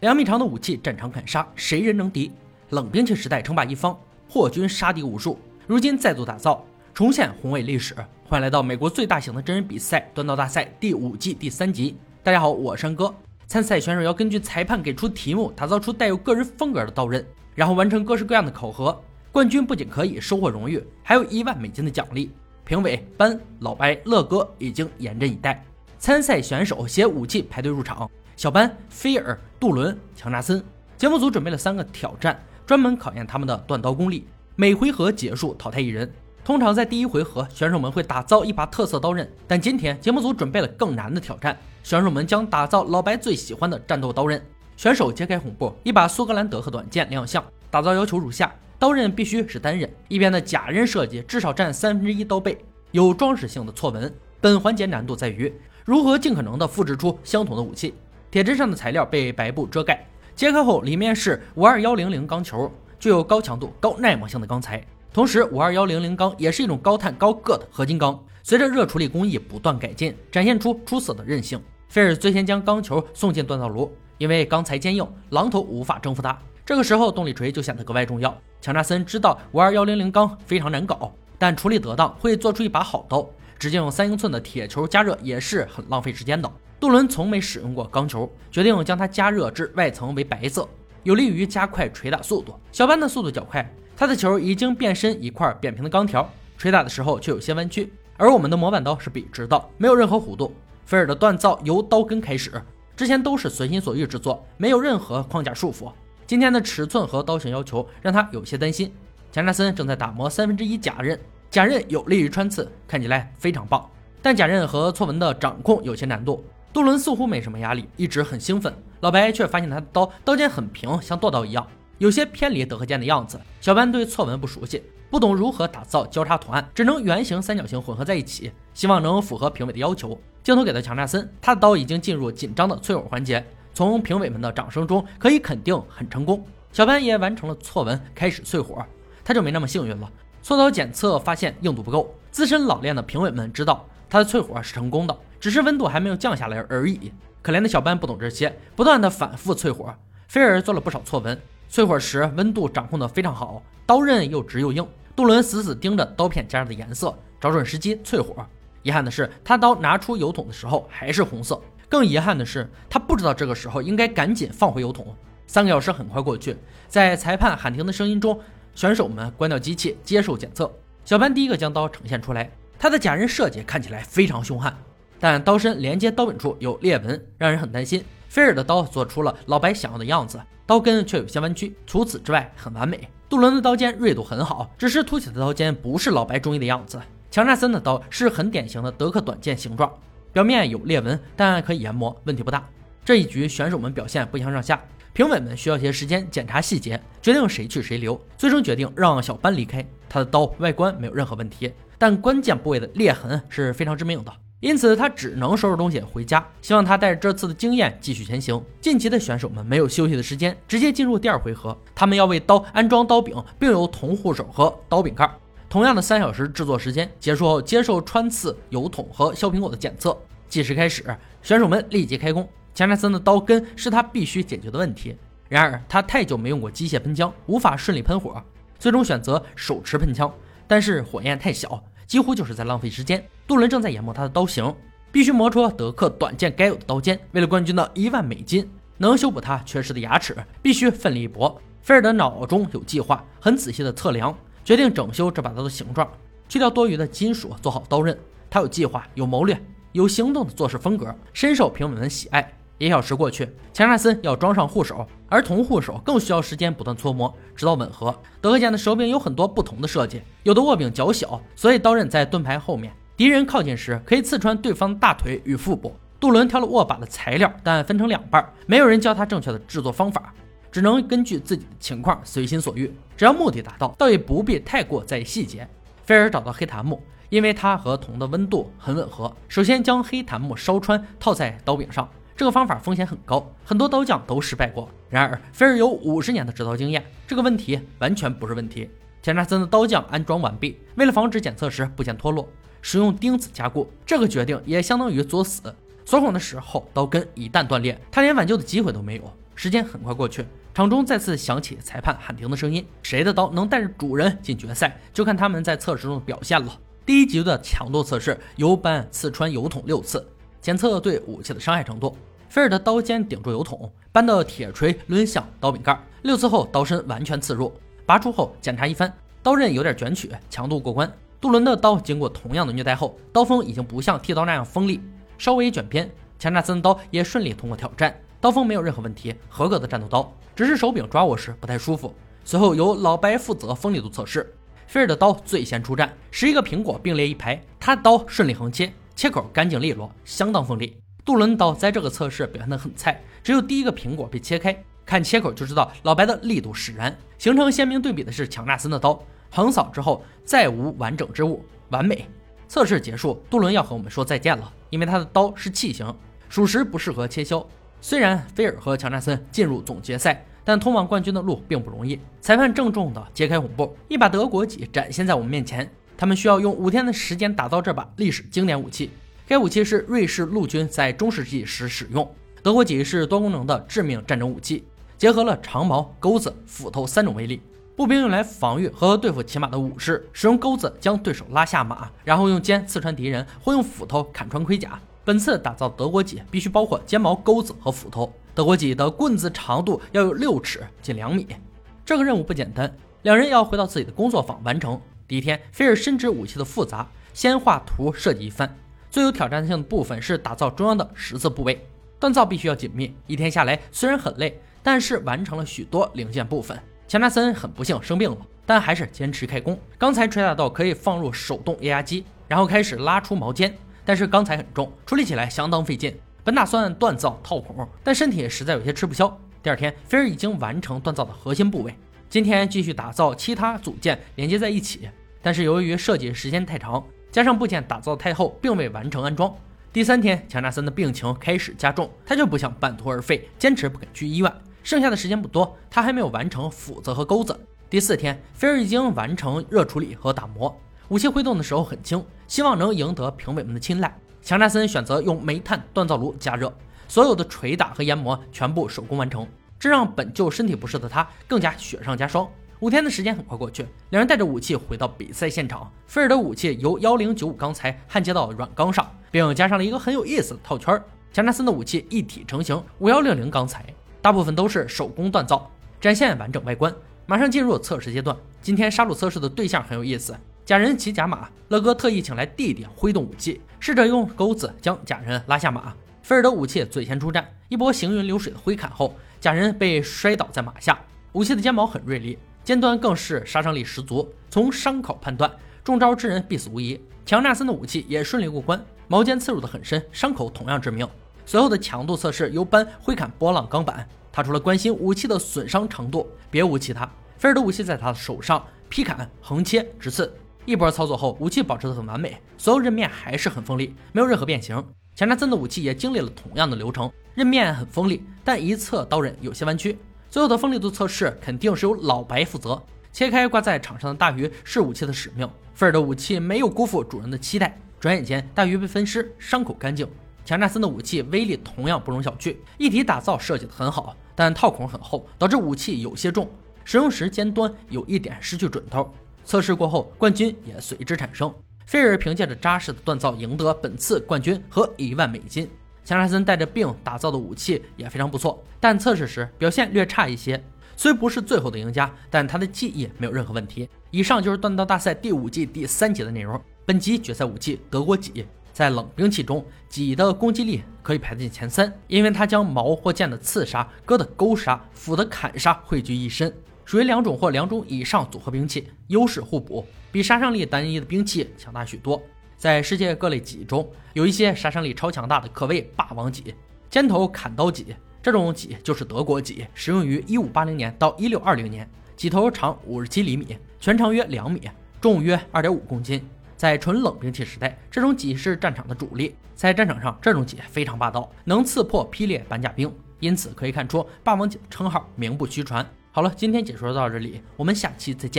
两米长的武器战场砍杀，谁人能敌？冷兵器时代称霸一方，破军杀敌无数，如今再度打造，重现宏伟历史。欢迎来到美国最大型的真人比赛——端刀大赛第五季第三集。大家好，我是山哥。参赛选手要根据裁判给出题目，打造出带有个人风格的刀刃，然后完成各式各样的考核。冠军不仅可以收获荣誉，还有一万美金的奖励。评委班、老白、乐哥已经严阵以待。参赛选手携武器排队入场。小班、菲尔、杜伦、强纳森。节目组准备了三个挑战，专门考验他们的断刀功力。每回合结束淘汰一人。通常在第一回合，选手们会打造一把特色刀刃，但今天节目组准备了更难的挑战，选手们将打造老白最喜欢的战斗刀刃。选手揭开红布，一把苏格兰德和短剑亮相。打造要求如下：刀刃必须是单刃，一边的假刃设计至少占三分之一刀背，有装饰性的错纹。本环节难度在于如何尽可能的复制出相同的武器。铁砧上的材料被白布遮盖，揭开后里面是五二幺零零钢球，具有高强度、高耐磨性的钢材。同时，五二幺零零钢也是一种高碳高铬的合金钢，随着热处理工艺不断改进，展现出出色的韧性。菲尔最先将钢球送进锻造炉，因为钢材坚硬，榔头无法征服它。这个时候，动力锤就显得格外重要。强纳森知道五二幺零零钢非常难搞，但处理得当会做出一把好刀。直接用三英寸的铁球加热也是很浪费时间的。杜伦从没使用过钢球，决定将它加热至外层为白色，有利于加快捶打速度。小班的速度较快。他的球已经变身一块扁平的钢条，捶打的时候却有些弯曲。而我们的模板刀是笔直的，没有任何弧度。菲尔的锻造由刀根开始，之前都是随心所欲制作，没有任何框架束缚。今天的尺寸和刀型要求让他有些担心。强纳森正在打磨三分之一假刃，假刃有利于穿刺，看起来非常棒。但假刃和错纹的掌控有些难度。杜伦似乎没什么压力，一直很兴奋。老白却发现他的刀刀尖很平，像剁刀一样。有些偏离德和剑的样子。小班对错纹不熟悉，不懂如何打造交叉图案，只能圆形、三角形混合在一起，希望能符合评委的要求。镜头给到强纳森，他的刀已经进入紧张的淬火环节，从评委们的掌声中可以肯定很成功。小班也完成了错纹，开始淬火，他就没那么幸运了。锉刀检测发现硬度不够，资深老练的评委们知道他的淬火是成功的，只是温度还没有降下来而已。可怜的小班不懂这些，不断的反复淬火。菲尔做了不少错纹。淬火时温度掌控的非常好，刀刃又直又硬。杜伦死死盯着刀片加热的颜色，找准时机淬火。遗憾的是，他刀拿出油桶的时候还是红色。更遗憾的是，他不知道这个时候应该赶紧放回油桶。三个小时很快过去，在裁判喊停的声音中，选手们关掉机器接受检测。小班第一个将刀呈现出来，他的假人设计看起来非常凶悍，但刀身连接刀柄处有裂纹，让人很担心。菲尔的刀做出了老白想要的样子。刀根却有些弯曲，除此之外很完美。杜伦的刀尖锐度很好，只是凸起的刀尖不是老白中意的样子。强纳森的刀是很典型的德克短剑形状，表面有裂纹，但可以研磨，问题不大。这一局选手们表现不相上下，评委们需要些时间检查细节，决定谁去谁留。最终决定让小班离开，他的刀外观没有任何问题，但关键部位的裂痕是非常致命的。因此，他只能收拾东西回家。希望他带着这次的经验继续前行。晋级的选手们没有休息的时间，直接进入第二回合。他们要为刀安装刀柄，并有铜护手和刀柄盖。同样的三小时制作时间结束后，接受穿刺油桶和削苹果的检测。计时开始，选手们立即开工。强纳森的刀根是他必须解决的问题。然而，他太久没用过机械喷枪，无法顺利喷火，最终选择手持喷枪，但是火焰太小。几乎就是在浪费时间。杜伦正在研磨他的刀型，必须磨出德克短剑该有的刀尖。为了冠军的一万美金，能修补他缺失的牙齿，必须奋力一搏。菲尔德脑中有计划，很仔细的测量，决定整修这把刀的形状，去掉多余的金属，做好刀刃。他有计划，有谋略，有行动的做事风格，深受评委们喜爱。一小时过去，强纳森要装上护手，而铜护手更需要时间不断搓磨，直到吻合。德克剑的手柄有很多不同的设计，有的握柄较小，所以刀刃在盾牌后面，敌人靠近时可以刺穿对方大腿与腹部。杜伦挑了握把的材料，但分成两半，没有人教他正确的制作方法，只能根据自己的情况随心所欲。只要目的达到，倒也不必太过在意细节。菲尔找到黑檀木，因为它和铜的温度很吻合。首先将黑檀木烧穿，套在刀柄上。这个方法风险很高，很多刀匠都失败过。然而，菲尔有五十年的制刀经验，这个问题完全不是问题。钱纳森的刀匠安装完毕，为了防止检测时部件脱落，使用钉子加固。这个决定也相当于作死。锁孔的时候，刀根一旦断裂，他连挽救的机会都没有。时间很快过去，场中再次响起裁判喊停的声音。谁的刀能带着主人进决赛，就看他们在测试中的表现了。第一级的强度测试由班刺穿油桶六次，检测对武器的伤害程度。菲尔的刀尖顶住油桶，班的铁锤抡向刀柄盖，六次后刀身完全刺入，拔出后检查一番，刀刃有点卷曲，强度过关。杜伦的刀经过同样的虐待后，刀锋已经不像剃刀那样锋利，稍微卷边。强纳森的刀也顺利通过挑战，刀锋没有任何问题，合格的战斗刀，只是手柄抓握时不太舒服。随后由老白负责锋利度测试，菲尔的刀最先出战，十一个苹果并列一排，他的刀顺利横切，切口干净利落，相当锋利。杜伦刀在这个测试表现得很菜，只有第一个苹果被切开，看切口就知道老白的力度使然。形成鲜明对比的是强纳森的刀。横扫之后再无完整之物，完美。测试结束，杜伦要和我们说再见了，因为他的刀是器型，属实不适合切削。虽然菲尔和强纳森进入总决赛，但通往冠军的路并不容易。裁判郑重地揭开红布，一把德国戟展现在我们面前。他们需要用五天的时间打造这把历史经典武器。该武器是瑞士陆军在中世纪时使用。德国戟是多功能的致命战争武器，结合了长矛、钩子、斧头三种威力。步兵用来防御和对付骑马的武士，使用钩子将对手拉下马，然后用尖刺穿敌人，或用斧头砍穿盔甲。本次打造德国戟必须包括尖矛、钩子和斧头。德国戟的棍子长度要有六尺，近两米。这个任务不简单，两人要回到自己的工作坊完成。第一天，菲尔深知武器的复杂，先画图设计一番。最有挑战性的部分是打造中央的十字部位，锻造必须要紧密。一天下来，虽然很累，但是完成了许多零件部分。强纳森很不幸生病了，但还是坚持开工。钢材锤打到可以放入手动液压机，然后开始拉出毛尖。但是钢材很重，处理起来相当费劲。本打算锻造套孔，但身体实在有些吃不消。第二天，菲尔已经完成锻造的核心部位。今天继续打造其他组件连接在一起，但是由于设计时间太长，加上部件打造太厚，并未完成安装。第三天，强纳森的病情开始加重，他就不想半途而废，坚持不肯去医院。剩下的时间不多，他还没有完成斧子和钩子。第四天，菲尔已经完成热处理和打磨，武器挥动的时候很轻，希望能赢得评委们的青睐。强纳森选择用煤炭锻造炉加热，所有的锤打和研磨全部手工完成，这让本就身体不适的他更加雪上加霜。五天的时间很快过去，两人带着武器回到比赛现场。菲尔的武器由幺零九五钢材焊接到软钢上，并加上了一个很有意思的套圈。强纳森的武器一体成型，五幺六零钢材。大部分都是手工锻造，展现完整外观。马上进入测试阶段。今天杀戮测试的对象很有意思，假人骑假马，乐哥特意请来弟弟挥动武器，试着用钩子将假人拉下马。菲尔德武器最先出战，一波行云流水的挥砍后，假人被摔倒在马下。武器的尖矛很锐利，尖端更是杀伤力十足。从伤口判断，中招之人必死无疑。强纳森的武器也顺利过关，矛尖刺入的很深，伤口同样致命。随后的强度测试由班挥砍波浪钢板，他除了关心武器的损伤程度，别无其他。菲尔的武器在他的手上劈砍、横切、直刺，一波操作后，武器保持得很完美，所有刃面还是很锋利，没有任何变形。强纳森的武器也经历了同样的流程，刃面很锋利，但一侧刀刃有些弯曲。最后的锋利度测试肯定是由老白负责，切开挂在场上的大鱼是武器的使命。菲尔的武器没有辜负主人的期待，转眼间大鱼被分尸，伤口干净。强纳森的武器威力同样不容小觑，一体打造设计的很好，但套孔很厚，导致武器有些重，使用时尖端有一点失去准头。测试过后，冠军也随之产生。菲尔凭借着扎实的锻造赢得本次冠军和一万美金。强纳森带着病打造的武器也非常不错，但测试时表现略差一些。虽不是最后的赢家，但他的技艺没有任何问题。以上就是锻造大赛第五季第三节的内容。本集决赛武器德国戟。在冷兵器中，戟的攻击力可以排进前三，因为它将矛或剑的刺杀、戈的钩杀、斧的砍杀汇聚一身，属于两种或两种以上组合兵器，优势互补，比杀伤力单一的兵器强大许多。在世界各类戟中，有一些杀伤力超强大的，可谓霸王戟——尖头砍刀戟。这种戟就是德国戟，使用于1580年到1620年，戟头长57厘米，全长约两米，重约2.5公斤。在纯冷兵器时代，这种戟是战场的主力。在战场上，这种戟非常霸道，能刺破劈裂板甲兵，因此可以看出霸王戟的称号名不虚传。好了，今天解说到这里，我们下期再见。